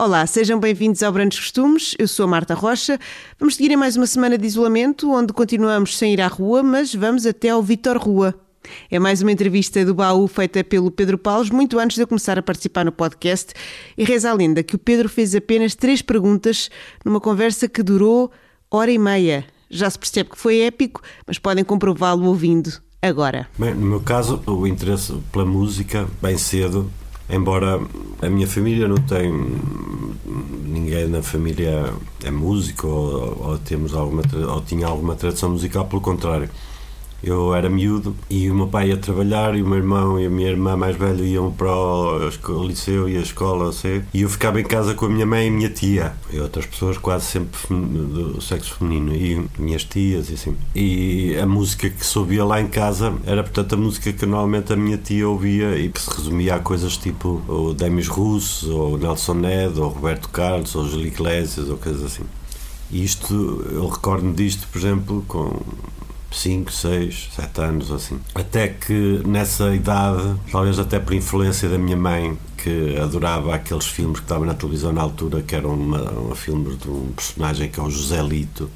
Olá, sejam bem-vindos ao Brandos Costumes. Eu sou a Marta Rocha. Vamos seguir em mais uma semana de isolamento, onde continuamos sem ir à rua, mas vamos até ao Vitor Rua. É mais uma entrevista do baú feita pelo Pedro Paulos, muito antes de eu começar a participar no podcast. E reza a lenda que o Pedro fez apenas três perguntas numa conversa que durou hora e meia. Já se percebe que foi épico, mas podem comprová-lo ouvindo agora. Bem, no meu caso, o interesse pela música, bem cedo, Embora a minha família não tem ninguém na família é músico ou, ou temos alguma ou tinha alguma tradição musical, pelo contrário. Eu era miúdo e o meu pai ia trabalhar e o meu irmão e a minha irmã mais velha iam para o liceu e a escola assim, e eu ficava em casa com a minha mãe e a minha tia e outras pessoas quase sempre do sexo feminino e minhas tias e assim. E a música que se ouvia lá em casa era portanto a música que normalmente a minha tia ouvia e que se resumia a coisas tipo o Demis Russo ou Nelson Ned ou Roberto Carlos ou Júlio Iglesias ou coisas assim. E isto, eu recordo-me disto, por exemplo, com 5, 6, 7 anos assim. Até que nessa idade, talvez até por influência da minha mãe, que adorava aqueles filmes que estavam na televisão na altura, que eram uma, uma filmes de um personagem que é o José Lito.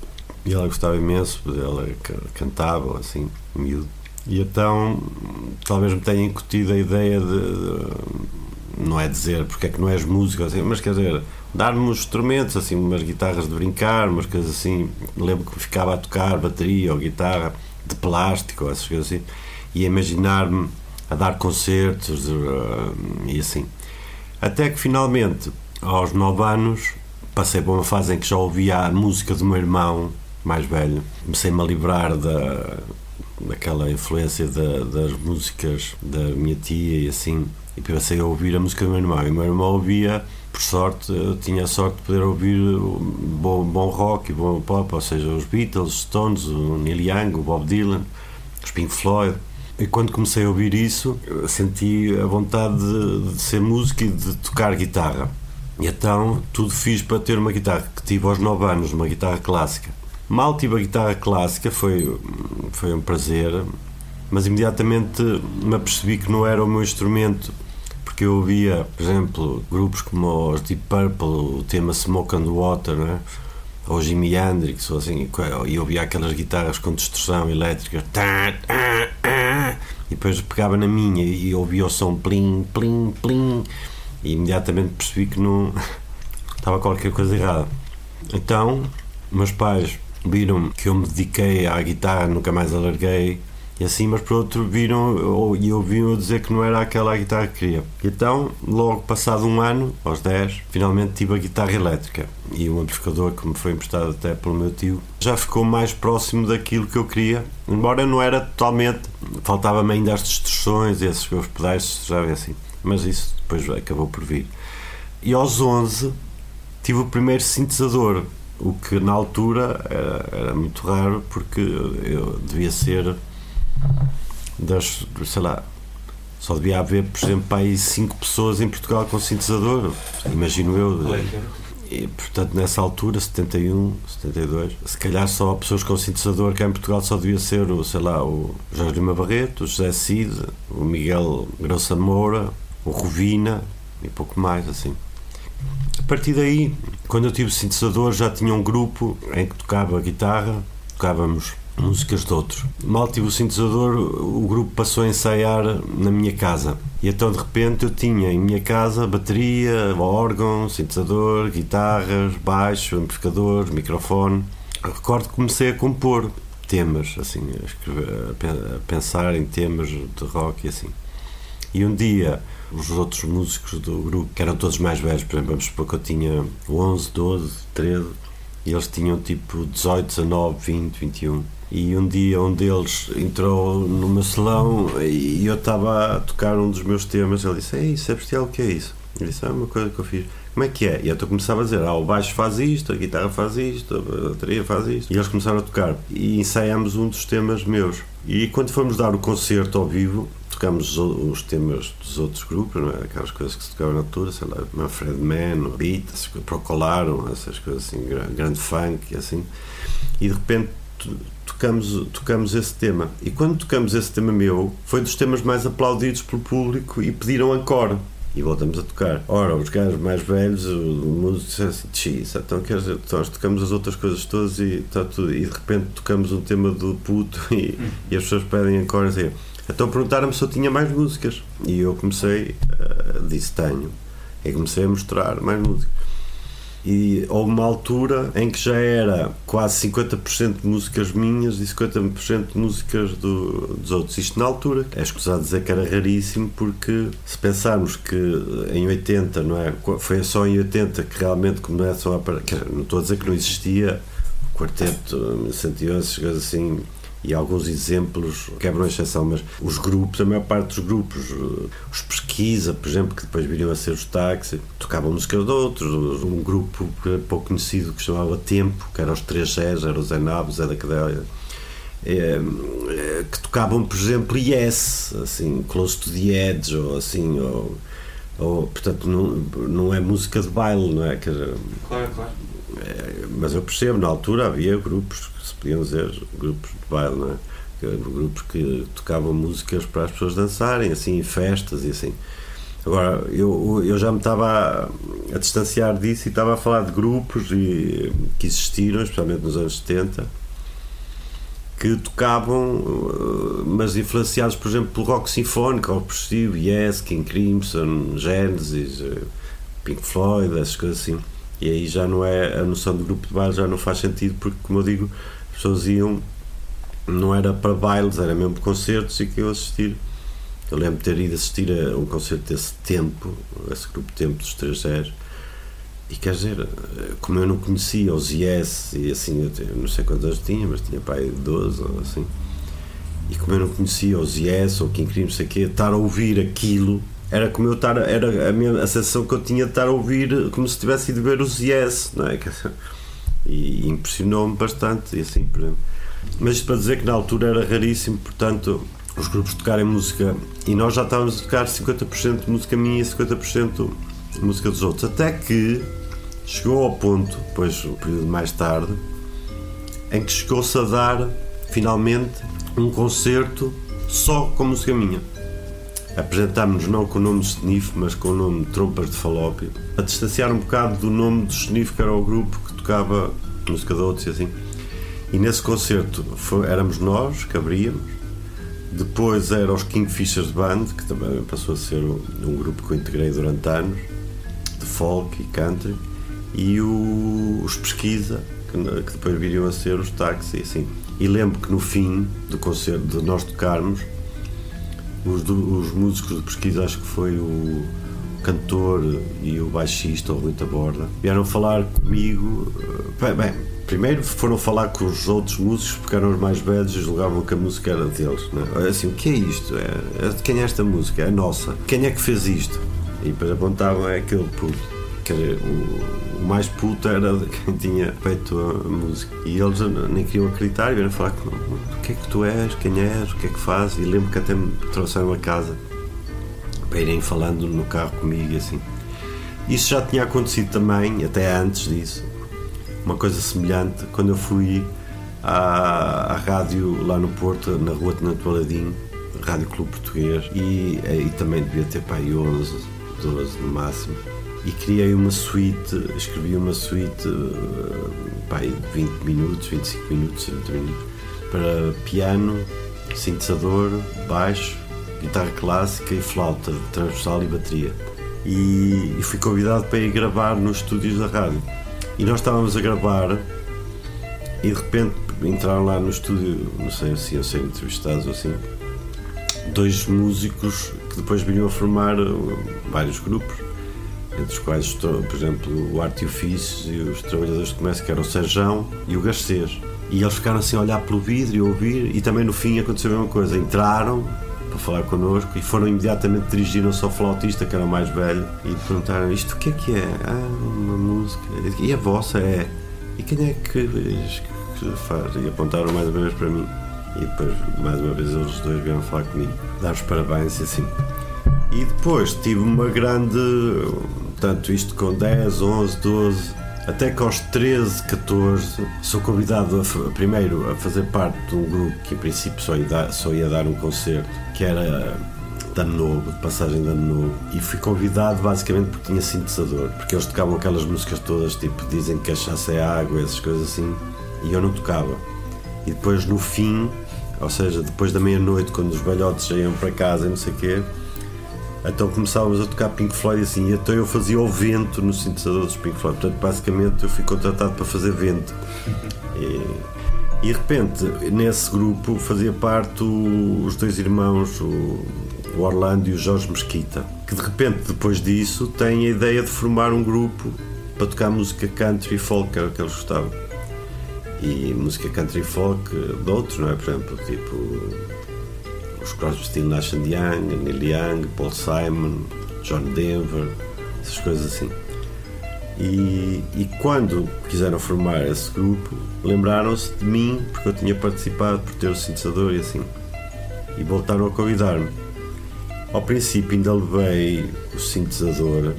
E ela gostava imenso, ela cantava assim, miúdo. E então talvez me tenha incutido a ideia de, de não é dizer porque é que não és músico, assim, mas quer dizer, dar-me uns instrumentos, assim, umas guitarras de brincar, umas coisas assim. Lembro que ficava a tocar bateria ou guitarra de plástico, essas coisas assim, e imaginar-me a dar concertos uh, e assim. Até que finalmente, aos 9 anos, passei por uma fase em que já ouvia a música do meu irmão mais velho. Comecei-me a livrar da, daquela influência da, das músicas da minha tia e assim. E passei a ouvir a música do meu irmão. E o meu irmão ouvia por sorte, tinha a sorte de poder ouvir bom, bom rock e bom pop, ou seja, os Beatles, os Stones, o Neil Young, o Bob Dylan, os Pink Floyd. E quando comecei a ouvir isso, senti a vontade de, de ser músico e de tocar guitarra. E então tudo fiz para ter uma guitarra que tive aos 9 anos, uma guitarra clássica. Mal tive a guitarra clássica, foi, foi um prazer, mas imediatamente me apercebi que não era o meu instrumento porque eu ouvia, por exemplo, grupos como os Deep Purple, o tema Smoke and Water, né? ou Jimi Hendrix, ou assim, e ouvia aquelas guitarras com distorção elétrica, e depois pegava na minha e ouvia o som plim, plim, plim, e imediatamente percebi que não estava qualquer coisa errada. Então, meus pais viram que eu me dediquei à guitarra, nunca mais alarguei, e assim, mas por outro viram e ouviam dizer que não era aquela guitarra que queria. Então, logo passado um ano, aos 10, finalmente tive a guitarra elétrica e um amplificador que me foi emprestado até pelo meu tio já ficou mais próximo daquilo que eu queria, embora não era totalmente, faltava-me ainda as distorções esses meus pedais, já vê assim, mas isso depois acabou por vir. E aos 11 tive o primeiro sintetizador, o que na altura era, era muito raro porque eu devia ser das, sei lá, só devia haver, por exemplo, aí cinco pessoas em Portugal com sintetizador, imagino eu. E, portanto, nessa altura, 71, 72, se calhar só pessoas com sintetizador cá em Portugal só devia ser, o, sei lá, o Jorge Lima Barreto, o José Cid, o Miguel Grossa Moura, o Rovina e pouco mais, assim. A partir daí, quando eu tive sintetizador, já tinha um grupo em que tocava guitarra, tocávamos músicas de outros. Mal tive o sintetizador, o grupo passou a ensaiar na minha casa. E então de repente eu tinha em minha casa bateria, órgão, sintetizador, guitarras, baixo, amplificador, microfone. Recordo que comecei a compor temas, assim, a, escrever, a pensar em temas de rock e assim. E um dia os outros músicos do grupo, que eram todos mais velhos, por exemplo, vamos supor que eu tinha 11, 12, 13, e eles tinham tipo 18, 19, 20, 21 e um dia um deles entrou no meu salão e eu estava a tocar um dos meus temas ele disse, ei, sabes o que é isso? Eu disse, é uma coisa que eu fiz como é que é? E então começava a dizer, ah, o baixo faz isto, a guitarra faz isto, a bateria faz isto. E eles começaram a tocar. E ensaiámos um dos temas meus. E quando fomos dar o concerto ao vivo, tocámos os, temas dos outros grupos, não é? aquelas coisas que se tocavam na altura, sei lá, Manfred Mann, Beat, Procolaram, essas coisas assim, grande funk e assim. E de repente tocamos, tocamos esse tema. E quando tocamos esse tema meu, foi dos temas mais aplaudidos pelo público e pediram encore. E voltamos a tocar. Ora, os gajos mais velhos, o músico disse assim, então quer dizer, nós tocamos as outras coisas todas e, está tudo, e de repente tocamos um tema do puto e, e as pessoas pedem em cor assim. Então perguntaram-me se eu tinha mais músicas. E eu comecei, uh, disse tenho. E comecei a mostrar mais músicas e houve uma altura em que já era quase 50% de músicas minhas e 50% de músicas do, dos outros. Isto na altura, é escusado dizer que era raríssimo, porque se pensarmos que em 80, não é? Foi só em 80 que realmente começam a. Não estou a dizer que não existia o quarteto 111, assim e alguns exemplos quebram a exceção, mas os grupos, a maior parte dos grupos, os pesquisa, por exemplo, que depois viriam a ser os táxis, tocavam músicas de outros, um grupo pouco conhecido que chamava Tempo, que era os três Gés, era o Zé Nabo, Zé da Cadeia, é, que tocavam, por exemplo, Yes, assim, Close to the Edge, ou assim, ou, ou portanto, não, não é música de baile, não é? Claro, claro. É, mas eu percebo, na altura havia grupos podiam dizer grupos de baile, não é? grupos que tocavam músicas para as pessoas dançarem, assim, em festas e assim. Agora, eu, eu já me estava a, a, distanciar disso e estava a falar de grupos e, que existiram, especialmente nos anos 70, que tocavam, eh, mas influenciados, por exemplo, pelo rock sinfónico, rock progressivo, Yes, King Crimson, Genesis, eh, Pink Floyd, essas coisas assim. E aí já não é, a noção de grupo de baile já não faz sentido, porque, como eu digo, as pessoas iam, não era para bailes, era mesmo concertos e que eu assistir. Eu lembro de ter ido assistir a um concerto desse tempo, esse grupo de tempo dos 3 0 e quer dizer, como eu não conhecia os Yes, e assim, eu não sei quantos anos tinha, mas tinha pai 12 ou assim, e como eu não conhecia os Yes ou quem queria não sei o quê, estar a ouvir aquilo era como eu estar, era a, minha, a sensação que eu tinha de estar a ouvir como se tivesse ido ver os Yes, não é? e impressionou-me bastante. E assim, exemplo. Mas para dizer que na altura era raríssimo, portanto, os grupos tocarem música e nós já estávamos a tocar 50% de música minha e 50% de música dos outros. Até que chegou ao ponto, depois um período mais tarde, em que chegou-se a dar finalmente um concerto só com música minha. Apresentámos-nos não com o nome de Sniff, mas com o nome de Trompas de Falópio, a distanciar um bocado do nome do Sniff, que era o grupo que tocava música de outros e assim. E nesse concerto foi, éramos nós que abríamos, depois eram os Kingfishers Band, que também passou a ser um, um grupo que eu integrei durante anos, de folk e country, e o, os Pesquisa, que, que, depois viriam a ser os Táxi, assim. E lembro que no fim do concerto, de nós tocarmos, os, os músicos de pesquisa, acho que foi o cantor e o baixista, o Rui Borda, vieram falar comigo. Eh, bem, bem, primeiro foram falar com os outros músicos porque eram os mais velhos e julgavam que a música era deles. Né? Assim, o que é isto? É, é, quem é esta música? É nossa. Quem é que fez isto? E depois apontavam é aquele puto. Quer dizer, o, o, mais puto era quem tinha feito a música. E eles nem queriam acreditar vieram falar comigo. O que é que tu és? Quem és? O que é que fazes? E lembro que até me trouxeram a casa para irem falando no carro comigo e assim. Isso já tinha acontecido também, até antes disso, uma coisa semelhante, quando eu fui à, à rádio lá no Porto, na rua Tenente Baladim, Rádio Clube Português, e, e também devia ter para aí 11, 12 no máximo. E criei uma suíte, escrevi uma suíte, pá, 20 minutos, 25 minutos, 30 minutos, para piano, sintetizador, baixo, guitarra clássica e flauta transversal e bateria. E, e fui convidado para ir gravar nos estúdios da rádio. E nós estávamos a gravar e de repente entraram lá no estúdio, não sei se iam ser entrevistados ou assim, dois músicos que depois vinham a formar uh, vários grupos, entre os quais, por exemplo, o Arte e e os Trabalhadores de Comércio, que eram o Serjão e o Garcês. E eles ficaram assim a olhar pelo vidro e a ouvir, e também no fim aconteceu a mesma coisa. Entraram, para falar connosco e foram imediatamente dirigiram-se ao flautista, que era o mais velho, e perguntaram: Isto o que é que é? Ah, uma música. E a vossa é? E quem é que, que faz? E apontaram mais uma vez para mim. E depois, mais uma vez, eles dois vieram falar comigo, dar os parabéns e assim. E depois tive uma grande. Tanto isto com 10, 11, 12 até que aos 13, 14 sou convidado a, primeiro a fazer parte de um grupo que em princípio só ia dar, só ia dar um concerto, que era de ano novo, de passagem de ano novo, e fui convidado basicamente porque tinha sintetizador, porque eles tocavam aquelas músicas todas, tipo, dizem que cachaça é água, essas coisas assim, e eu não tocava. E depois no fim, ou seja, depois da meia-noite, quando os balhotes iam para casa e não sei o quê, então começávamos a tocar Pink Floyd assim, então eu fazia o vento no sintetizador dos Pink Floyd. Portanto, basicamente eu fui contratado para fazer vento. E, e de repente, nesse grupo fazia parte o, os dois irmãos, o, o Orlando e o Jorge Mesquita, que de repente, depois disso, têm a ideia de formar um grupo para tocar música country folk, que era o que eles gostavam. E música country folk de outros, não é? Por exemplo, tipo os Crosby, Still Nash Young, Neil Young, Paul Simon, John Denver, essas coisas assim. E, e quando quiseram formar esse grupo, lembraram-se de mim, porque eu tinha participado por ter o sintetizador e assim. E voltaram a convidar-me. Ao princípio ainda levei o sintetizador,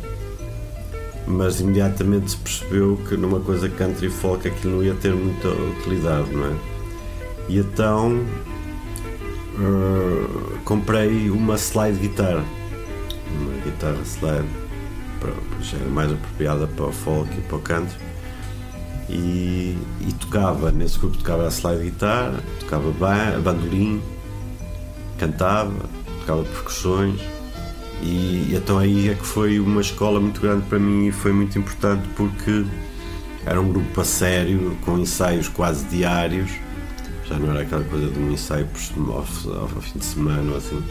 mas imediatamente se percebeu que numa coisa country folk aquilo não ia ter muita utilidade, não é? E então uh, comprei uma slide guitar, uma guitarra slide, já era mais apropriada para o folk e para o canto. E, e, tocava, nesse grupo tocava a slide guitar, tocava ban bandolim, cantava, tocava percussões. E, então aí é que foi uma escola muito grande para mim e foi muito importante porque era um grupo a sério, com ensaios quase diários já não era aquela coisa de um ensaio ao, ao fim de semana ou assim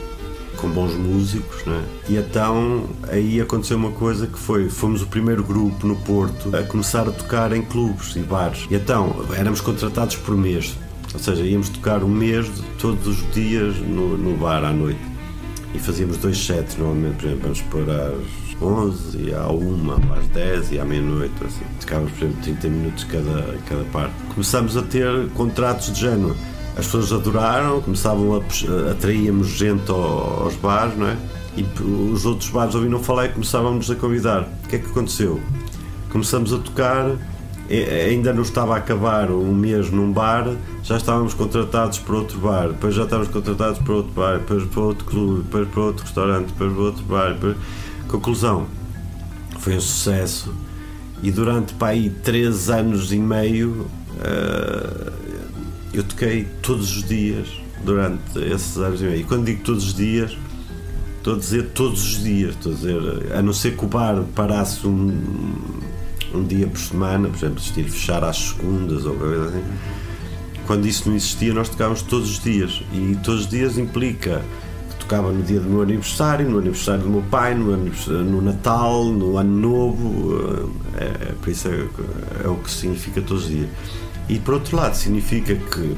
com bons músicos, né? E então aí aconteceu uma coisa que foi, fomos o primeiro grupo no Porto a começar a tocar em clubes e bares. E então éramos contratados por mês, ou seja, íamos tocar um mês todos os dias no, no bar à noite. E fazíamos dois sets normalmente, por exemplo, vamos pôr às 11 e à 1, às 10 e à meia-noite, assim. Tocávamos, por exemplo, 30 minutos cada, cada parte. Começámos a ter contratos de género. As pessoas adoraram, começavam a atraíamos gente aos bares, não é? E os outros bares ouviram falar e começávamos a convidar. O que é que aconteceu? Começamos a tocar, ainda não estava a acabar um mês num bar, já estávamos contratados para outro bar, depois já estávamos contratados para outro bar, depois para outro clube, depois para outro restaurante, depois para outro bar. Depois Conclusão, foi um sucesso e durante para aí três anos e meio uh, eu toquei todos os dias durante esses anos e meio. E quando digo todos os dias, estou a dizer todos os dias, estou a dizer, a não ser que o bar parasse um, um dia por semana, por exemplo, existir fechar às segundas ou coisa assim. Quando isso não existia, nós tocávamos todos os dias e todos os dias implica tocava no dia do meu aniversário, no aniversário do meu pai, no, no Natal, no Ano Novo, eh, é, é, por isso é, é, o que significa todos os dias. E por outro lado, significa que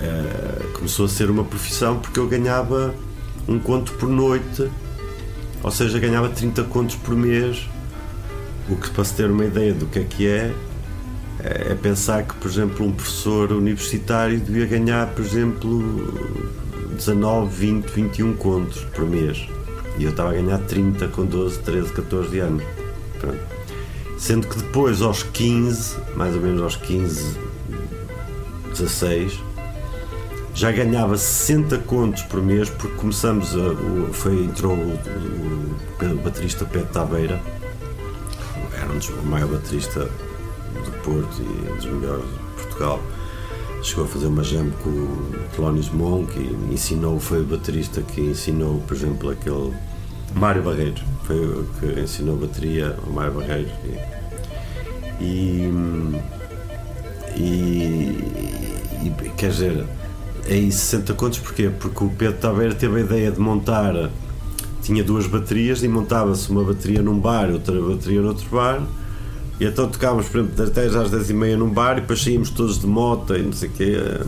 é, começou a ser uma profissão porque eu ganhava um conto por noite, ou seja, ganhava 30 contos por mês, o que para se ter uma ideia do que é que é, é pensar que, por exemplo, um professor universitário devia ganhar, por exemplo, 19, 20, 21 contos por mês. E eu estava a ganhar 30 com 12, 13, 14 anos. Pronto. Sendo que depois, aos 15, mais ou menos aos 15, 16, já ganhava 60 contos por mês porque começamos a. O, foi, entrou o, o, o baterista Pedro Tabeira, era um dos maiores bateristas do Porto e um dos melhores de Portugal chegou a fazer uma jam com o Thelonious Monk e ensinou, foi o baterista que ensinou, por exemplo, aquele Mário Barreiros, foi o que ensinou bateria ao Mário Barreiros. E, e, e, e quer dizer, aí 60 contos porquê? Porque o Pedro Taveira teve a ideia de montar, tinha duas baterias e montava-se uma bateria num bar, outra bateria noutro bar e então tocávamos, por exemplo, das 10 às 10 e meia num bar e depois saímos todos de moto e não sei o quê eh,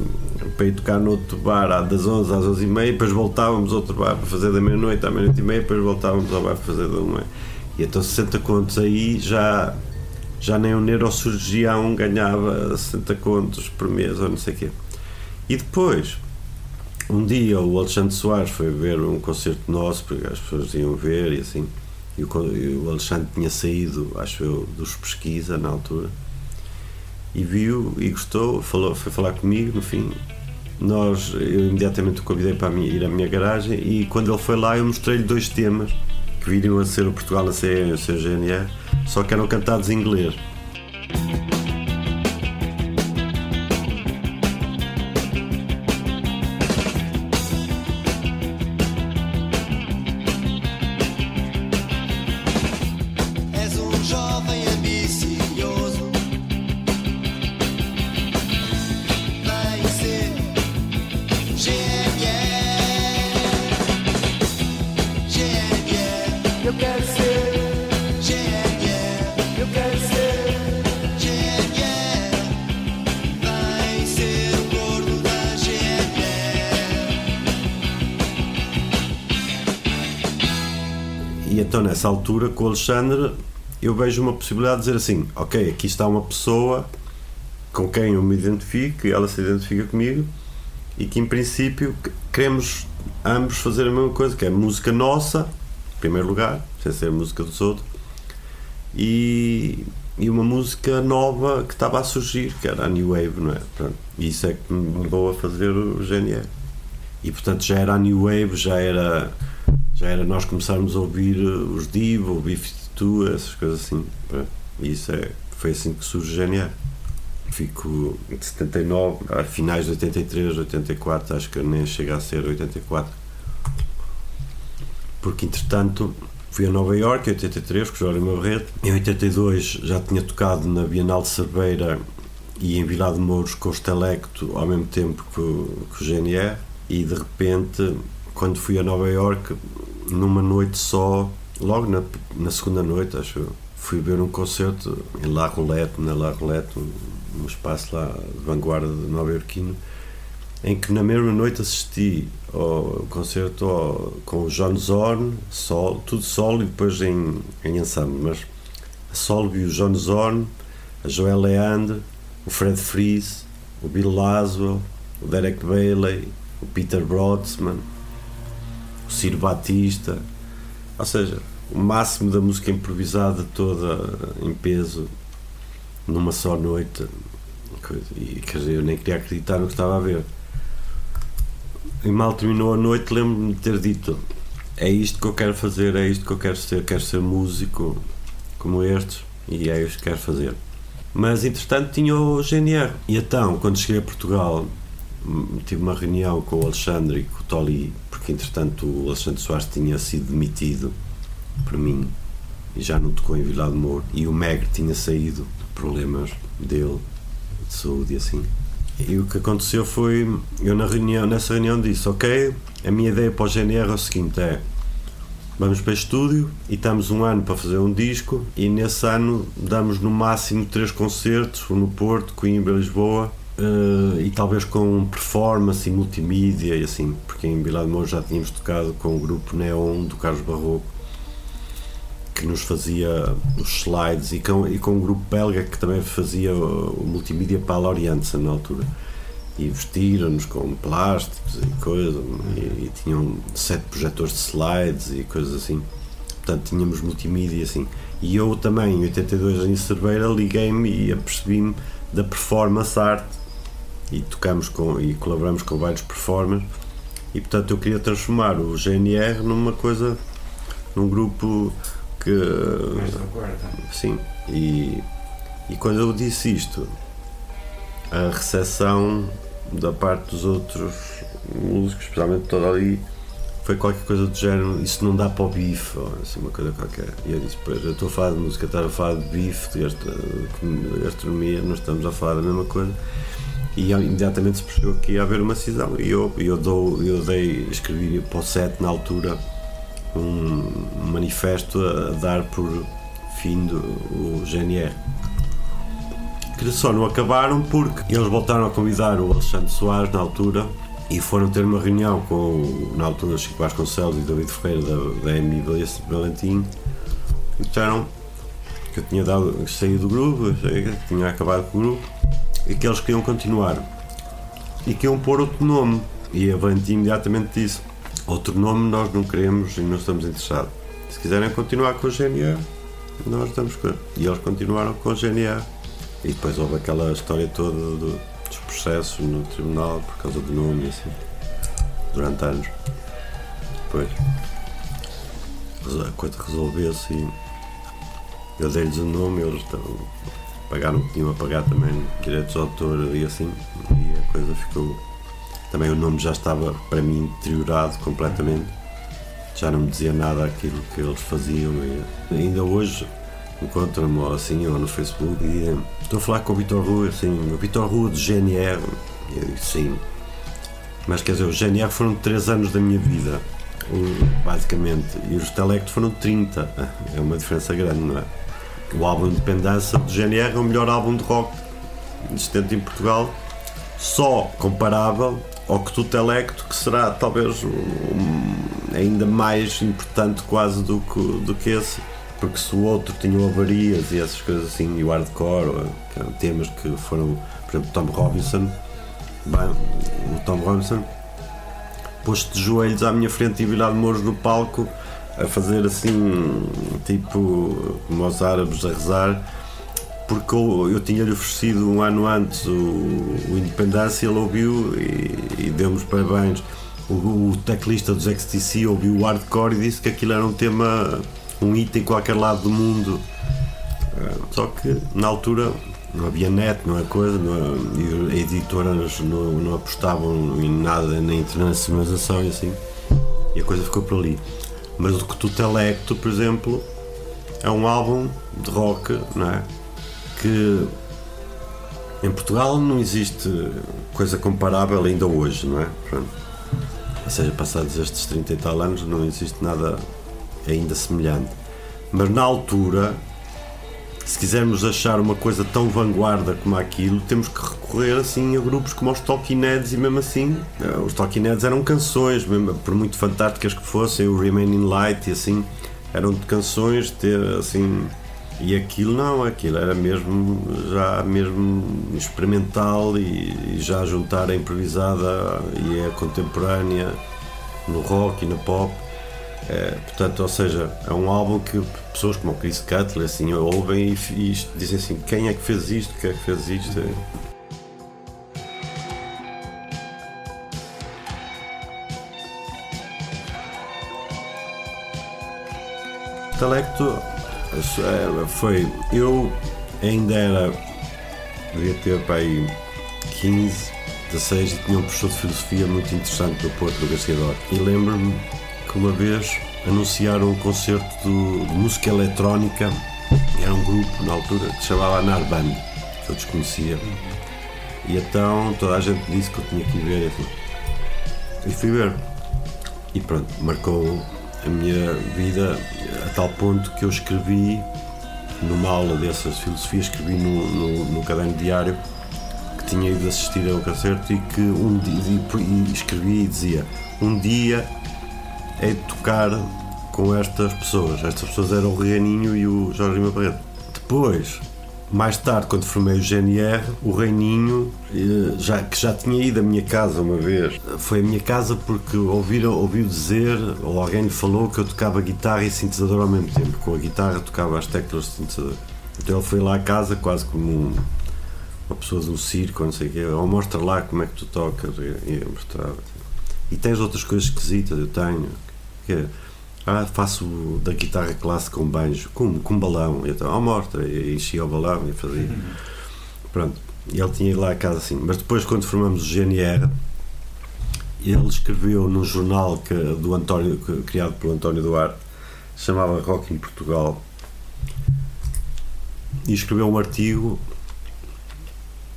para ir tocar no outro bar das 11 às 11 e meia e depois voltávamos ao outro bar para fazer da meia-noite à meia-noite e meia e depois voltávamos ao bar para fazer da uma. E então 60 contos aí já, já nem um neurocirurgião ganhava 60 contos por mês ou não sei o quê. E depois, um dia o Alexandre Soares foi ver um concerto nosso, porque as pessoas iam ver e assim e o, Alexandre tinha saído, acho eu, dos pesquisa na altura e viu e gostou, falou, foi falar comigo no fim nós, eu imediatamente o convidei para ir à minha garagem e quando ele foi lá eu mostrei-lhe dois temas que viriam a ser o Portugal a ser o só que eram cantados em inglês. Com o Alexandre eu vejo uma possibilidade de dizer assim, ok, aqui está uma pessoa com quem eu me identifico ela se identifica comigo e que em princípio queremos ambos fazer a mesma coisa, que é música nossa, em primeiro lugar, sem ser música dos outros, e, e uma música nova que estava a surgir, que era a New Wave, não é? Pronto, e isso é que me levou a fazer o GNR. E portanto já era a New Wave, já era já era nós começarmos a ouvir eh, os Divo, o Beef Tu, essas coisas assim. E isso é, foi assim que surge o GNA. Fico de 79, a finais de 83, 84, acho que nem chega a ser 84. Porque entretanto fui a Nova York em 83 com o Jorge Rede. Em 82 já tinha tocado na Bienal de Cerveira e em Vila de Mouros com o Stelecto ao mesmo tempo que o, que o GNR e de repente quando fui a Nova Numa noite só, logo na, na segunda noite, acho fui ver um concerto em La Roulette, na La Roulette, um, um espaço lá de vanguarda de Nova Iorquino, em que na mesma noite assisti ao concerto ao, com o John Zorn, sol, tudo solo e depois em, em ensemble, mas a solo vi o John Zorn, a Joel Leandre, o Fred Fries, o Bill Laswell, o Derek Bailey, o Peter Brodsman, Ciro Batista, ou seja, o máximo da música improvisada toda em peso numa só noite. E quer dizer, eu nem queria acreditar no que estava a ver. E mal terminou a noite, lembro-me de ter dito: é isto que eu quero fazer, é isto que eu quero ser, quero ser músico como estes e é isto que quero fazer. Mas entretanto tinha o GNR. E então, quando cheguei a Portugal, tive uma reunião com o Alexandre e com o Toli, porque entretanto o Alexandre Soares tinha sido demitido por mim e já não tocou em Vila de Moura. E o Megre tinha saído problemas dele de saúde e assim. E o que aconteceu foi eu na reunião, nessa reunião disse ok, a minha ideia para o GNR é o seguinte é vamos para estúdio e estamos um ano para fazer um disco e nesse ano damos no máximo três concertos, um no Porto, Coimbra, Lisboa Uh, e talvez com performance e multimídia e assim, porque em Vila de Mons já tínhamos tocado com o grupo Neon do Carlos Barroco que nos fazia os slides e com, e com um grupo belga que também fazia o, o multimídia para a Loriança na altura. E vestiram-nos com plásticos e coisas e, e, tinham sete projetores de slides e coisas assim. Portanto tínhamos multimídia assim. E eu também em 82 em Cerveira liguei-me e apercebi-me da performance art e tocamos com e colaboramos com vários performers. E portanto eu queria transformar o GNR numa coisa num grupo que sim e, e quando eu disse isto a recepção da parte dos outros músicos especialmente toda ali foi qualquer coisa do género, isso não dá para o bife, ou assim, uma coisa qualquer. E eu disse, pois, eu estou a falar de música, estar a falar de bife, de gastronomia, nós estamos a falar da mesma coisa e imediatamente se percebeu que ia haver uma cisão e eu, eu, dou, eu dei, escrevi para o SET na altura um manifesto a, dar por fim do o GNR que só não acabaram porque eles voltaram a convidar o Alexandre Soares na altura e foram ter uma reunião com na altura Chico Vasconcelos e David Ferreira da, da MI Valentim. E disseram que eu tinha dado, saído do grupo, que tinha acabado com o grupo e que eles queriam continuar e que iam pôr outro nome. E a Valentim imediatamente disse: Outro nome nós não queremos e não estamos interessados. Se quiserem continuar com o GNA, nós estamos com. E eles continuaram com o GNA. E depois houve aquela história toda do, dos processos no tribunal por causa do nome assim, durante anos. Depois a coisa resolveu-se e eu dei-lhes o nome, eles pagaram o que tinham a pagar também, direitos de autor e assim, e a coisa ficou. Também o nome já estava para mim deteriorado completamente, já não me dizia nada aquilo que eles faziam. E ainda hoje encontram-me assim, ou no Facebook, e estou a falar com o Vitor Rua, assim, o Vitor Rua do GNR, e eu disse sim. Mas quer dizer, o GNR foram 3 anos da minha vida, basicamente, e os Telecto foram 30, é uma diferença grande, não é? O álbum Independência do GNR é o melhor álbum de rock existente em Portugal, só comparável ao que tu que será talvez um, ainda mais importante quase do que, do que esse, porque se o outro tinha avarias e essas coisas assim, e o hardcore, temas que foram, por exemplo, Tom Robinson, bem, o Tom Robinson pôs-se de joelhos à minha frente e virado mouros no palco a fazer assim, tipo, como os árabes a rezar, porque eu, eu tinha-lhe oferecido um ano antes o, o Independência, ele ouviu e, e deu-me parabéns. O, o, teclista dos XTC ouviu o hardcore e disse que aquilo era um tema, um item em qualquer lado do mundo. Ah, só que na altura não havia net, não é coisa, não, e editoras não, não apostavam em nada na internacionalização e assim. E a coisa ficou por ali. Mas o que tu Telecto, por exemplo, é um álbum de rock, não é? Que em Portugal não existe coisa comparável ainda hoje, não é? Pronto. Ou seja, passados estes 30 e tal anos, não existe nada ainda semelhante. Mas na altura, se quisermos achar uma coisa tão vanguarda como aquilo, temos que recorrer assim a grupos como os Talking Heads e mesmo assim, eh, os Talking Heads eram canções, mesmo, por muito fantásticas que fossem, o Remaining Light e assim, eram canções, ter assim, e aquilo não, aquilo era mesmo já mesmo experimental e, e já juntar a improvisada e a contemporânea no rock e no pop é, portanto, ou seja, é um álbum que pessoas como o Chris Cutler assim, ouvem e, e, dizem assim: quem é que fez isto? Quem é que fez isto? Intelecto é, foi. Eu ainda era. devia ter para aí 15, 16 e tinha um professor de filosofia muito interessante no Porto do Garcia E lembro-me que uma vez anunciaram um concerto de, de música eletrónica, era um grupo na altura que se chamava Narband, que eu desconhecia. E então toda a gente disse que eu tinha que ir ver. E fui ver. E pronto, marcou a minha vida a tal ponto que eu escrevi numa aula dessas filosofias, escrevi no, no, no caderno diário que tinha ido assistir ao concerto e que um dia e escrevi e dizia um dia é tocar com estas pessoas. Estas pessoas eram o Reininho e o Jorge Lima Barreto. Depois, mais tarde, quando formei o GNR, o Reininho, eh, já, que já tinha ido à minha casa uma vez, foi à minha casa porque ouviram, ouviu dizer, ou alguém lhe falou que eu tocava guitarra e sintetizador ao mesmo tempo. Com a guitarra tocava as teclas de sintetizador. Então ele foi lá à casa quase como um, uma pessoa um circo, não sei o quê, ou mostra lá como é que tu tocas. E eu mostrava. E tens outras coisas esquisitas, eu tenho é, ah, faço da guitarra clássica um banjo, com, com um balão. Então, à morta, enchia o balão e fazia. Pronto, e ele tinha lá a casa assim. Mas depois, quando formamos o GNR, ele escreveu num jornal que, do António, que, criado pelo António Duarte, chamava Rock em Portugal, e escreveu um artigo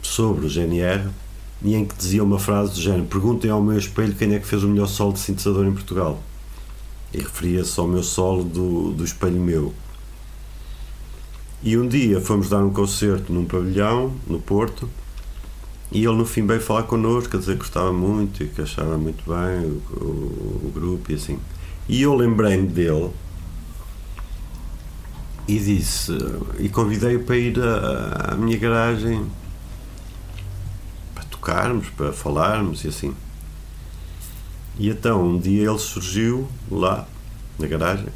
sobre o GNR e em que dizia uma frase do género: Perguntem ao meu espelho quem é que fez o melhor solo de sintetizador em Portugal e referia-se ao meu solo do, do espelho meu. E um dia fomos dar um concerto num pavilhão, no Porto, e ele no fim veio falar connosco, a dizer que gostava muito e que achava muito bem o, o, o grupo e assim. E eu lembrei-me dele e disse, e convidei-o para ir à, à minha garagem para tocarmos, para falarmos e assim. E então um dia ele surgiu lá na garagem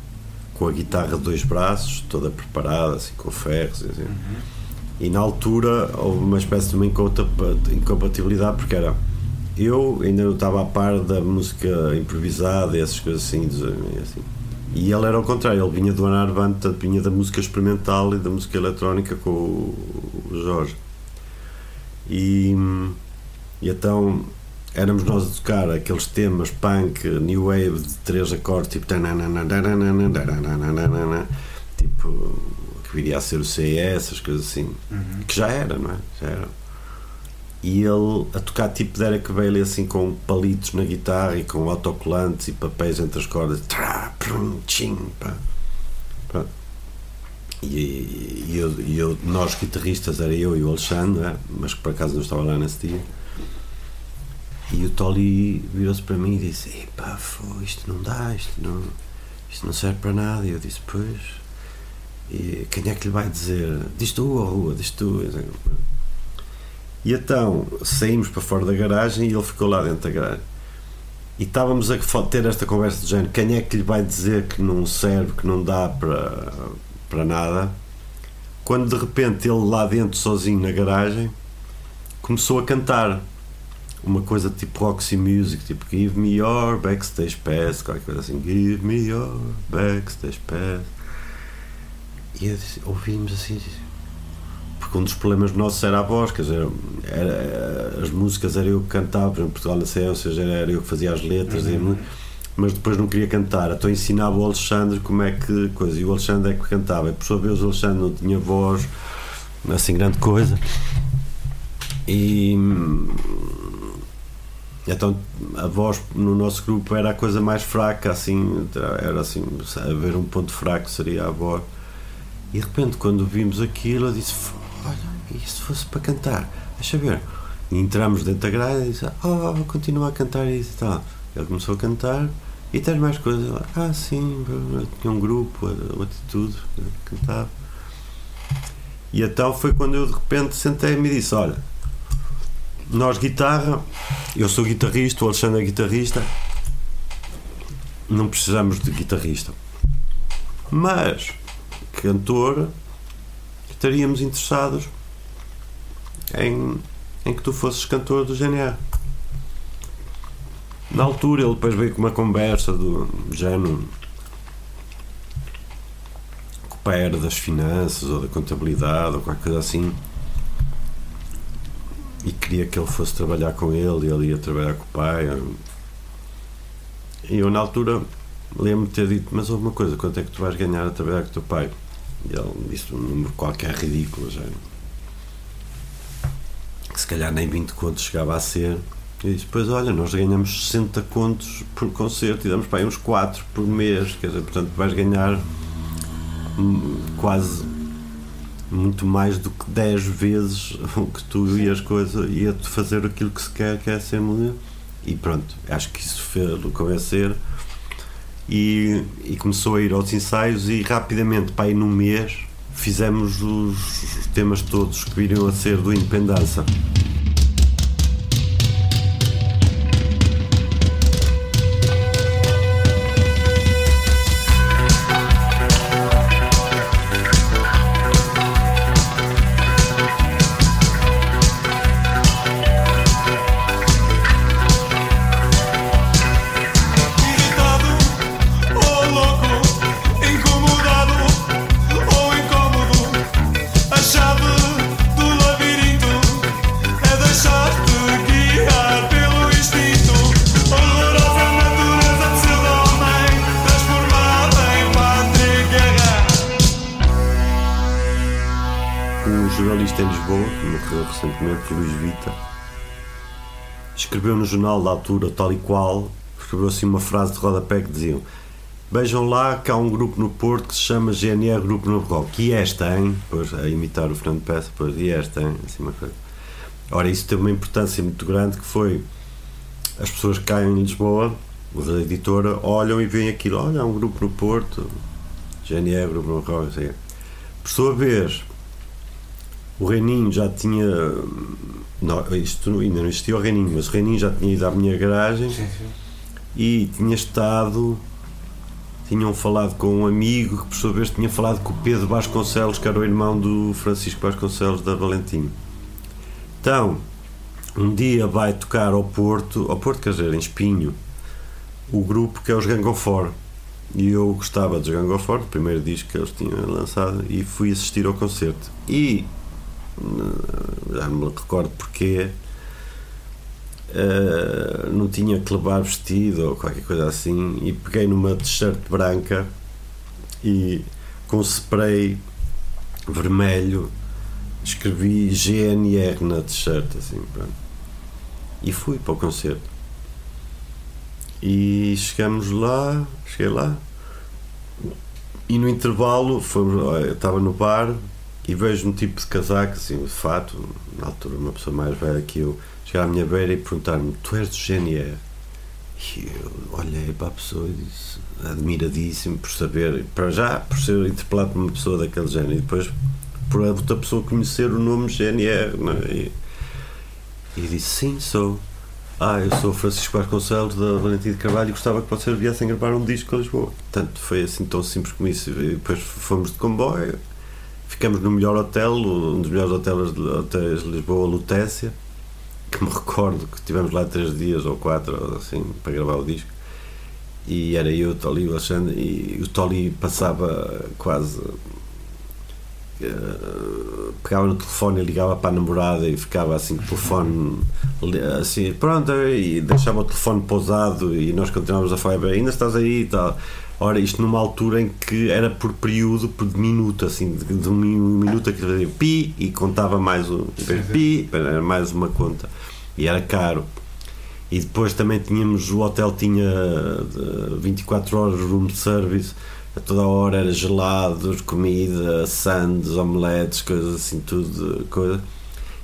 com a guitarra de dois braços, toda preparada, assim, com ferros. Assim. Uhum. E na altura houve uma espécie de uma incompatibilidade, porque era. Eu ainda não estava a par da música improvisada e essas coisas assim, assim. E ele era ao contrário, ele vinha do Anarvan, vinha da música experimental e da música eletrónica com o Jorge. E, e então éramos nós a tocar aqueles temas punk, new wave de três acordes, tipo tipo que viria a ser o CES, essas coisas assim, uhum. que já era, não é? Já era. E ele a tocar tipo Derek Bailey assim com palitos na guitarra e com autocolantes e papéis entre as cordas. Trá, prum, tchim, pá. E, e, eu, e eu, nós guitarristas era eu e o Alexandre, é? mas que por acaso não estava lá nesse dia. E o Tolly virou-se para mim e disse: Epá, isto não dá, isto não, isto não serve para nada. E eu disse: Pois, e quem é que lhe vai dizer? Diz tu ou rua, diz tu. E então saímos para fora da garagem e ele ficou lá dentro da garagem. E estávamos a ter esta conversa de género: quem é que lhe vai dizer que não serve, que não dá para, para nada? Quando de repente ele lá dentro, sozinho na garagem, começou a cantar uma coisa tipo Roxy Music, tipo Give me your backstage pass, qualquer coisa assim, Give me your backstage pass. E ouvimos assim, porque um dos problemas nossos era a voz, quer dizer, era, as músicas era eu que cantava, por exemplo, Portugal na Céu, ou seja, era eu que fazia as letras, uhum. e, mas depois não queria cantar, então ensinava o Alexandre como é que coisa, e o Alexandre é que cantava, e por sua vez o Alexandre não tinha voz, assim grande coisa, e então a voz no nosso grupo era a coisa mais fraca, assim, era assim, haver um ponto fraco seria a voz. E de repente, quando vimos aquilo, eu disse: Olha, e se fosse para cantar? Deixa ver. E entramos dentro da grade e disse: Oh, continua a cantar isso e tal. Ele começou a cantar e tens mais coisas. Ah, sim, tinha um grupo, o Atitude, cantava. E então foi quando eu de repente sentei-me e disse: Olha, nós guitarra, eu sou guitarrista, o Alexandre é guitarrista, não precisamos de guitarrista. Mas cantor, estaríamos interessados em, em que tu fosses cantor do GNR. Na altura ele depois veio com uma conversa do género que era das finanças ou da contabilidade ou qualquer coisa assim e queria que ele fosse trabalhar com ele e ele ia trabalhar com o pai. E eu na altura lembro-me de ter dito, mas uma coisa, quanto é que tu vais ganhar a trabalhar com o teu pai? E ele disse um número qualquer ridículo, já. Que se calhar nem 20 contos chegava a ser. E disse, pois olha, nós ganhamos 60 contos por concerto e damos para aí uns 4 por mês, quer dizer, portanto vais ganhar hum, quase muito mais do que 10 vezes o que tu ias coisa ia-te fazer aquilo que se quer, que é ser mulher. E pronto, acho que isso fez-o convencer e, e começou a ir aos ensaios e rapidamente, para aí num mês, fizemos os temas todos que viriam a ser do Independência. Luís Vita, escreveu no jornal da altura, tal e qual, escreveu assim uma frase de rodapé que diziam Vejam lá que há um grupo no Porto que se chama GNR Grupo Novo Rock. E esta, hein? Pois, a imitar o Fernando Peça, pois, e esta, hein? Assim uma coisa. Ora, isso teve uma importância muito grande que foi as pessoas que caem em Lisboa, os da editora, olham e veem aquilo, olha, há um grupo no Porto, GNR Grupo Novo Rock, assim. Por sua vez, o Reininho já tinha. Não, isto ainda não existia o Reininho, mas o Reininho já tinha ido à minha garagem sim, sim. e tinha estado. tinham falado com um amigo que, por sua vez, tinha falado com o Pedro Vasconcelos, que era o irmão do Francisco Vasconcelos da Valentim. Então, um dia vai tocar ao Porto, ao Porto, quer dizer, em Espinho, o grupo que é os Gangofor. E eu gostava dos Gangofor, o primeiro disco que eles tinham lançado, e fui assistir ao concerto. E já me recordo porque uh, não tinha que levar vestido ou qualquer coisa assim, e peguei numa t-shirt branca e com spray vermelho escrevi GNR na t-shirt, assim, pronto. E fui para o concerto. E chegamos lá, cheguei lá, e no intervalo fomos, estava no bar e vejo um tipo de casaco, assim, de fato, na altura uma pessoa mais velha que eu, chegar à minha beira e perguntar-me, tu és do GNR? E eu olhei para a pessoa e disse, admiradíssimo por saber, para já, por ser interpelado por uma pessoa daquele género, e depois por outra pessoa conhecer o nome GNR. É? E, e disse: Sim, sou. Ah, eu sou Francisco Vasconcelos da Valentim de Carvalho e gostava que vocês viessem gravar um disco a Lisboa. Portanto, foi assim tão simples como isso. E depois fomos de comboio, ficamos no melhor hotel, um dos melhores hotéis de, hotéis de Lisboa, Lutécia, que me recordo que tivemos lá três dias ou quatro, assim, para gravar o disco. E era eu, o Toli e o Alexandre, e o Toli passava quase Uh, pegava no telefone e ligava para a namorada e ficava assim com o telefone assim, pronto, e deixava o telefone pousado e nós continuávamos a falar, ainda estás aí e tal. Ora, isto numa altura em que era por período, por minuto, assim, de, de um minuto que fazia pi e contava mais um, pi, era mais uma conta. E era caro. E depois também tínhamos, o hotel tinha 24 horas room service a toda a hora era gelados, comida, sandes, omeletes, coisas assim, tudo. Coisa.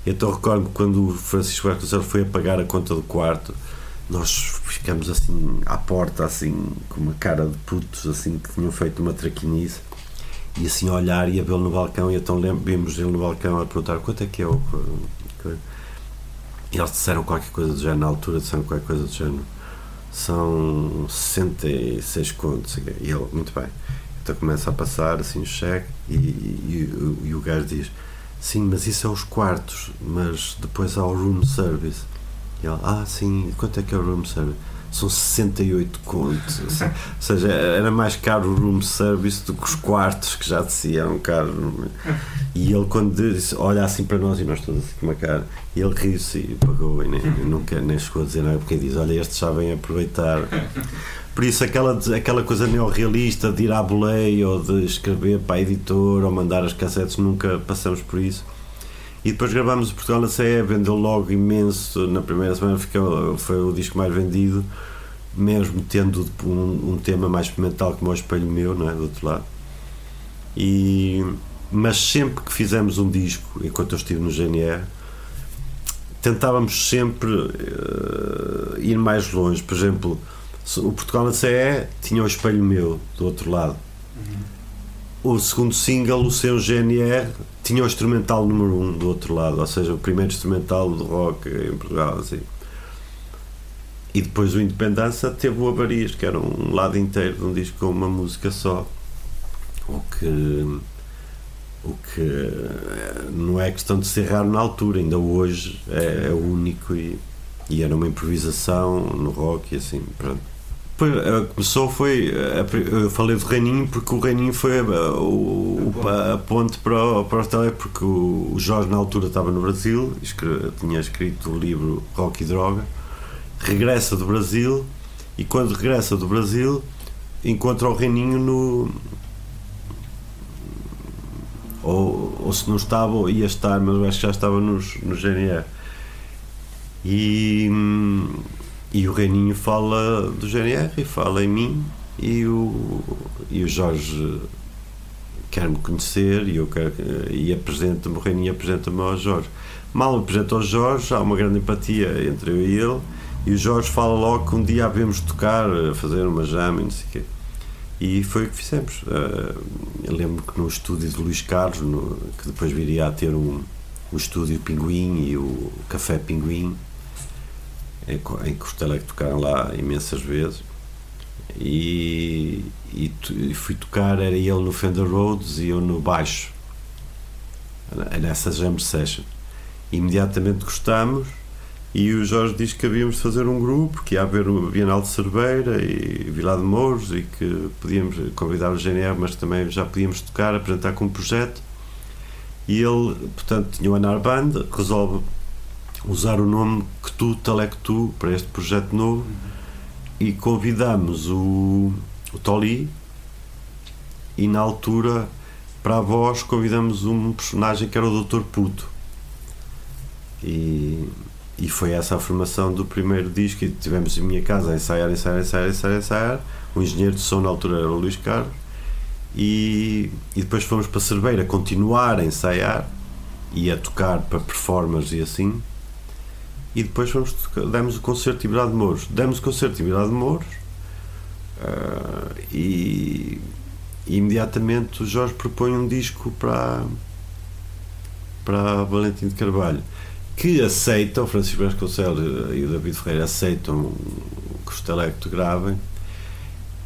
Então recordo quando o Francisco Vasconcelos foi a pagar a conta do quarto, nós ficamos assim à porta, assim, com uma cara de putos, assim, que tinham feito uma traquinice, e assim a olhar e a vê-lo no balcão, e então vimos ele no balcão a perguntar quanto é que é o. E eles disseram qualquer coisa do género, na altura disseram qualquer coisa do género são 66 contos. E ele, muito bem. Então começa a passar assim o cheque e, e, e, o gajo diz: Sim, mas isso é os quartos, mas depois há o room service. E ele: Ah, sim, quanto é que é o room service? são 68 contos. Ou seja, era mais caro o room service do que os quartos, que já de si eram caros. E ele, quando disse, olha assim para nós, e nós todos assim com uma cara, e ele riu-se e pagou, e nem, nunca, nem chegou a dizer nada, porque diz: Olha, estes já vêm aproveitar. Por isso, aquela, aquela coisa neorrealista de ir à boleia ou de escrever para a editora ou mandar as cassetes, nunca passamos por isso. E depois gravámos o Portugal na CE, vendeu logo imenso. Na primeira semana ficou, foi o disco mais vendido, mesmo tendo um, um tema mais experimental como o Espelho Meu, não é? Do outro lado. E, mas sempre que fizemos um disco, enquanto eu estive no GNR, tentávamos sempre uh, ir mais longe. Por exemplo, o Portugal na CE tinha o Espelho Meu do outro lado. Uhum. O segundo single, o seu GNR, tinha o instrumental número um do outro lado, ou seja, o primeiro instrumental do rock em Portugal, assim. E depois o Independência teve o Avarias, que era um lado inteiro de um disco com uma música só. O que. O que eh, não é questão de ser raro na altura, ainda hoje é, é único e, e era uma improvisação no rock e assim, pronto. Eh, começou foi. Eh, eu falei do Reininho porque o Reininho foi a, a, a ponte para o, para o tele, porque o, Jorge na altura estava no Brasil, tinha escrito o livro Rock e Droga, regressa do Brasil e quando regressa do Brasil encontra o Reininho no. Ou, ou se não estava, ia estar, mas eu acho que já estava nos, no GNR. E hum, e o Reininho fala do GNR, fala em mim e o, e o Jorge quer-me conhecer e eu e apresenta-me, o Reininho apresenta-me ao Jorge. Mal apresenta ao Jorge, há uma grande empatia entre eu e ele e o Jorge fala logo que um dia havemos tocar, fazer uma jam e não sei o quê. E foi o que fizemos. Eh, eu lembro que no estúdio de Luís Carlos, no, que depois viria a ter um, o estúdio Pinguim e o Café Pinguim, em, em Costa Alegre tocaram lá imensas vezes E, e, e, fui tocar, era ele no Fender Rhodes e eu no baixo, nessa jam session. Imediatamente gostámos e o Jorge disse que havíamos de fazer um grupo, que ia haver o Bienal de Cerveira e Vila de Mouros e que podíamos convidar o GNR, mas também já podíamos tocar, apresentar como projeto. E ele, portanto, tinha o Anar Band, resolve usar o nome que tu, Talectu, para este projeto novo e convidamos o, o Toli e na altura para a voz convidamos um personagem que era o Dr. Puto. E e foi essa a formação do primeiro disco e tivemos em minha casa a ensaiar, ensaiar, ensaiar, ensaiar, ensaiar. O engenheiro de som na altura era o Luís Carlos e, e depois fomos para Cerveira continuar a ensaiar e a tocar para performance e assim e depois fomos demos o concerto em Ibirá de Mouros. Demos o concerto em Ibirá de Mouros uh, e, e, imediatamente o Jorge propõe um disco para para Valentim de Carvalho que aceitam, o Francisco Vasconcelos e o David Ferreira aceitam que os Telecto gravem,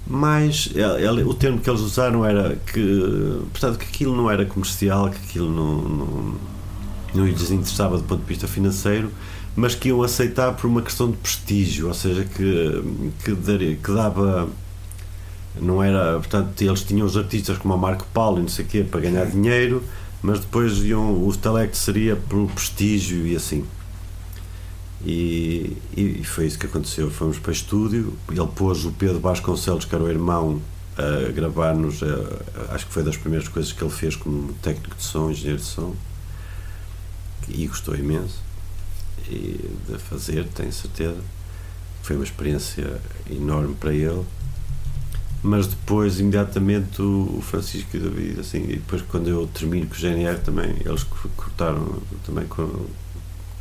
mas ele, o termo que eles usaram era que, portanto, que aquilo não era comercial, que aquilo não, não, não lhes interessava do ponto de vista financeiro, mas que iam aceitar por uma questão de prestígio, ou seja, que, que, daria, que dava. Não era, portanto, eles tinham os artistas como a Marco Paulo e não sei o quê para ganhar dinheiro, mas depois iam, o Telect seria pelo prestígio e assim. E, e, foi isso que aconteceu. Fomos para estúdio, ele pôs o Pedro Vasconcelos, que era o irmão, a gravar-nos. Acho que foi das primeiras coisas que ele fez como técnico de som, engenheiro de som, e gostou imenso e de fazer, tenho certeza. Foi uma experiência enorme para ele mas depois imediatamente o Francisco e o David assim, e depois quando eu termino com o GNR também eles cortaram também com,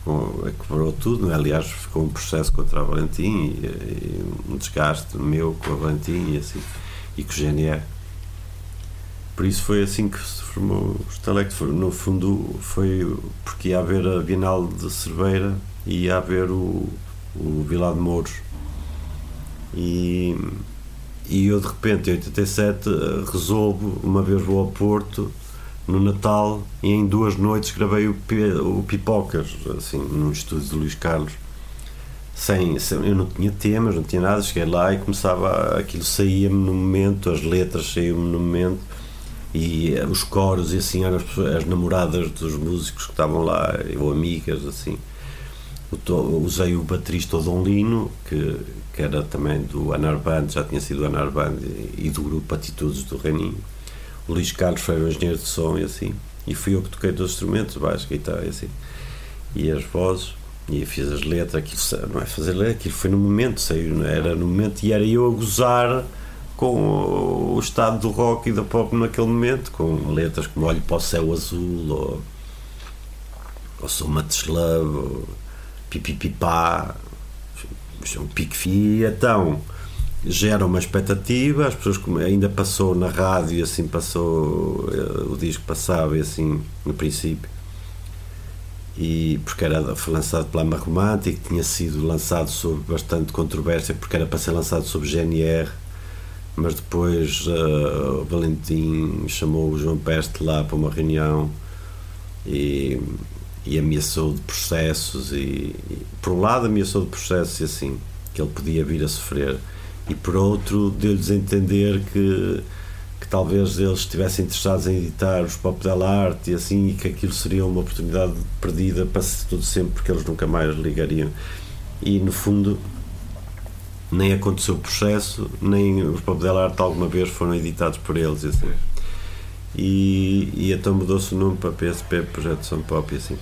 com quebrou tudo, é? aliás ficou um processo contra a Valentim e, e, um desgaste meu com a Valentim e assim e com o GNR por isso foi assim que se formou o Stalect no fundo foi porque ia haver a Bienal de Cerveira e ia haver o, o Vila de Mouros. E e eu de repente, em 87, resolvo, uma vez vou ao Porto, no Natal, e em duas noites gravei o, o Pipocas, assim, num estúdio de Luís Carlos. Sem, sem, eu não tinha temas, não tinha nada, cheguei lá e começava, aquilo saía-me no momento, as letras saíam-me no momento, e eh, os coros, e assim, eram as, as namoradas dos músicos que estavam lá, ou amigas, assim. Usei o baterista Dom Lino, que que era também do Anarband, já tinha sido do Anarband e, e do grupo Atitudes do Reininho. O Luís Carlos foi o engenheiro de som e assim. E fui eu que toquei dos instrumentos, baixo, guitarra e assim. E as vozes, e fiz as letras. Aquilo, não é fazer letra, aquilo foi no momento, saiu, era no momento, e era eu a gozar com o estado do rock e da pop naquele momento, com letras como Olho para o Céu Azul, ou, ou Sou Mateslove, ou Pipipipá, um pique fio, então gera uma expectativa, as pessoas ainda passou na rádio, assim passou, eh, o disco passava e assim no princípio, e porque era, foi lançado pela Ama tinha sido lançado sob bastante controvérsia, porque era para ser lançado sob GNR, mas depois uh, o Valentim chamou o João Peste lá para uma reunião e e ameaçou de processos e, e, por um lado ameaçou de processos e assim que ele podia vir a sofrer. E por outro deu-lhes a entender que que talvez eles estivessem interessados em editar os pop da arte e assim e que aquilo seria uma oportunidade perdida para tudo sempre porque eles nunca mais ligariam. E no fundo nem aconteceu o processo nem os da arte alguma vez foram editados por eles e assim. E, e então mudou-se o nome para PSP Projeto São Pop e assim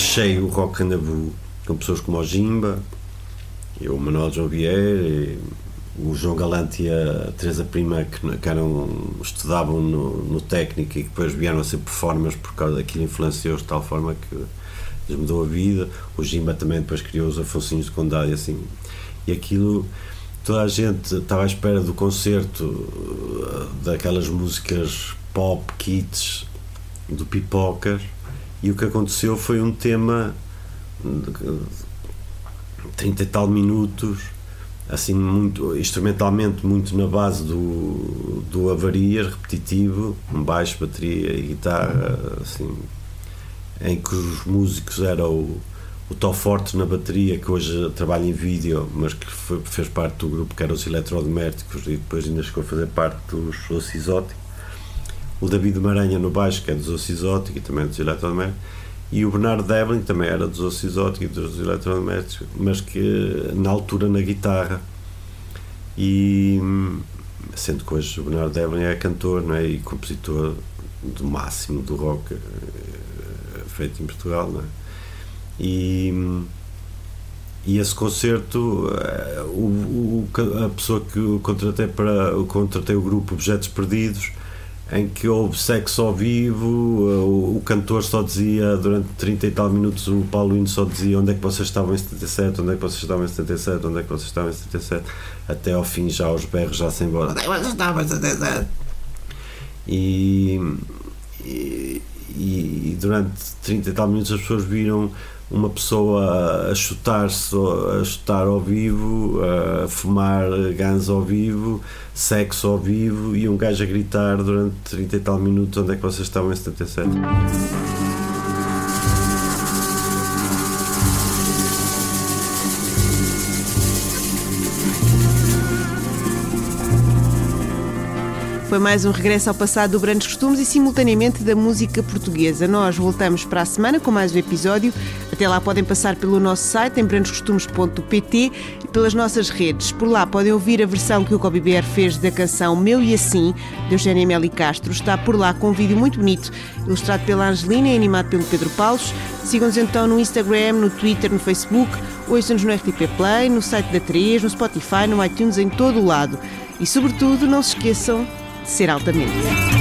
cheio o Rock Nabu com pessoas como o Jimba, e o Manuel João Vieira, o João Galante e a Teresa Prima que, que eram, estudavam no, no, técnico e que depois vieram a ser performers por causa daquilo influenciou-os de tal forma que lhes mudou a vida. O Jimba também depois criou os Afonsinhos de Condado e assim. E aquilo toda a gente estava à espera do concerto eh, daquelas músicas pop, kits do Pipoca e o que aconteceu foi um tema de 30 e tal minutos assim muito instrumentalmente muito na base do, do avarias repetitivo um baixo, bateria e guitarra assim em que os músicos eram o, o Tó Forte na bateria que hoje trabalha em vídeo mas que foi, fez parte do grupo que era os Eletrodomésticos e depois ainda chegou a fazer parte dos Exótico o David Maranha no baixo, que é dos Osso Exótico e também dos Eletrodomésticos, e o Bernardo Devlin, que também era dos Osso Exótico e dos Eletrodomésticos, mas que na altura na guitarra. E sendo que hoje o Bernardo Devlin é cantor não é? e compositor do máximo do rock eh, feito em Portugal. Não é? E, e esse concerto, eh, o, o, a pessoa que contratei para contratei o grupo Objetos Perdidos em que houve sexo ao vivo, o, o, cantor só dizia durante 30 e tal minutos, o Paulo Hino só dizia onde é que vocês estavam em 77, onde é que vocês estavam em 77, onde é que vocês estavam em 77, até ao fim já os berros já se embora, onde é que vocês estavam em 77? E, e, e durante 30 e tal minutos as pessoas viram uma pessoa a chutar-se, a chutar ao vivo, a fumar gans ao vivo, sexo ao vivo e um gajo a gritar durante 30 e tal minutos onde é que vocês estavam em 77. Foi mais um regresso ao passado do Grandes Costumes e simultaneamente da música portuguesa. Nós voltamos para a semana com mais um episódio. Até lá podem passar pelo nosso site em brandescostumes.pt e pelas nossas redes. Por lá podem ouvir a versão que o Kobe Bear fez da canção Meu e Assim, de Eugénia Meli Castro. Está por lá com um vídeo muito bonito, ilustrado pela Angelina e animado pelo Pedro Paulos. Sigam-nos então no Instagram, no Twitter, no Facebook, ouçam-nos no RTP Play, no site da 3, no Spotify, no iTunes, em todo o lado. E sobretudo, não se esqueçam ser altamente.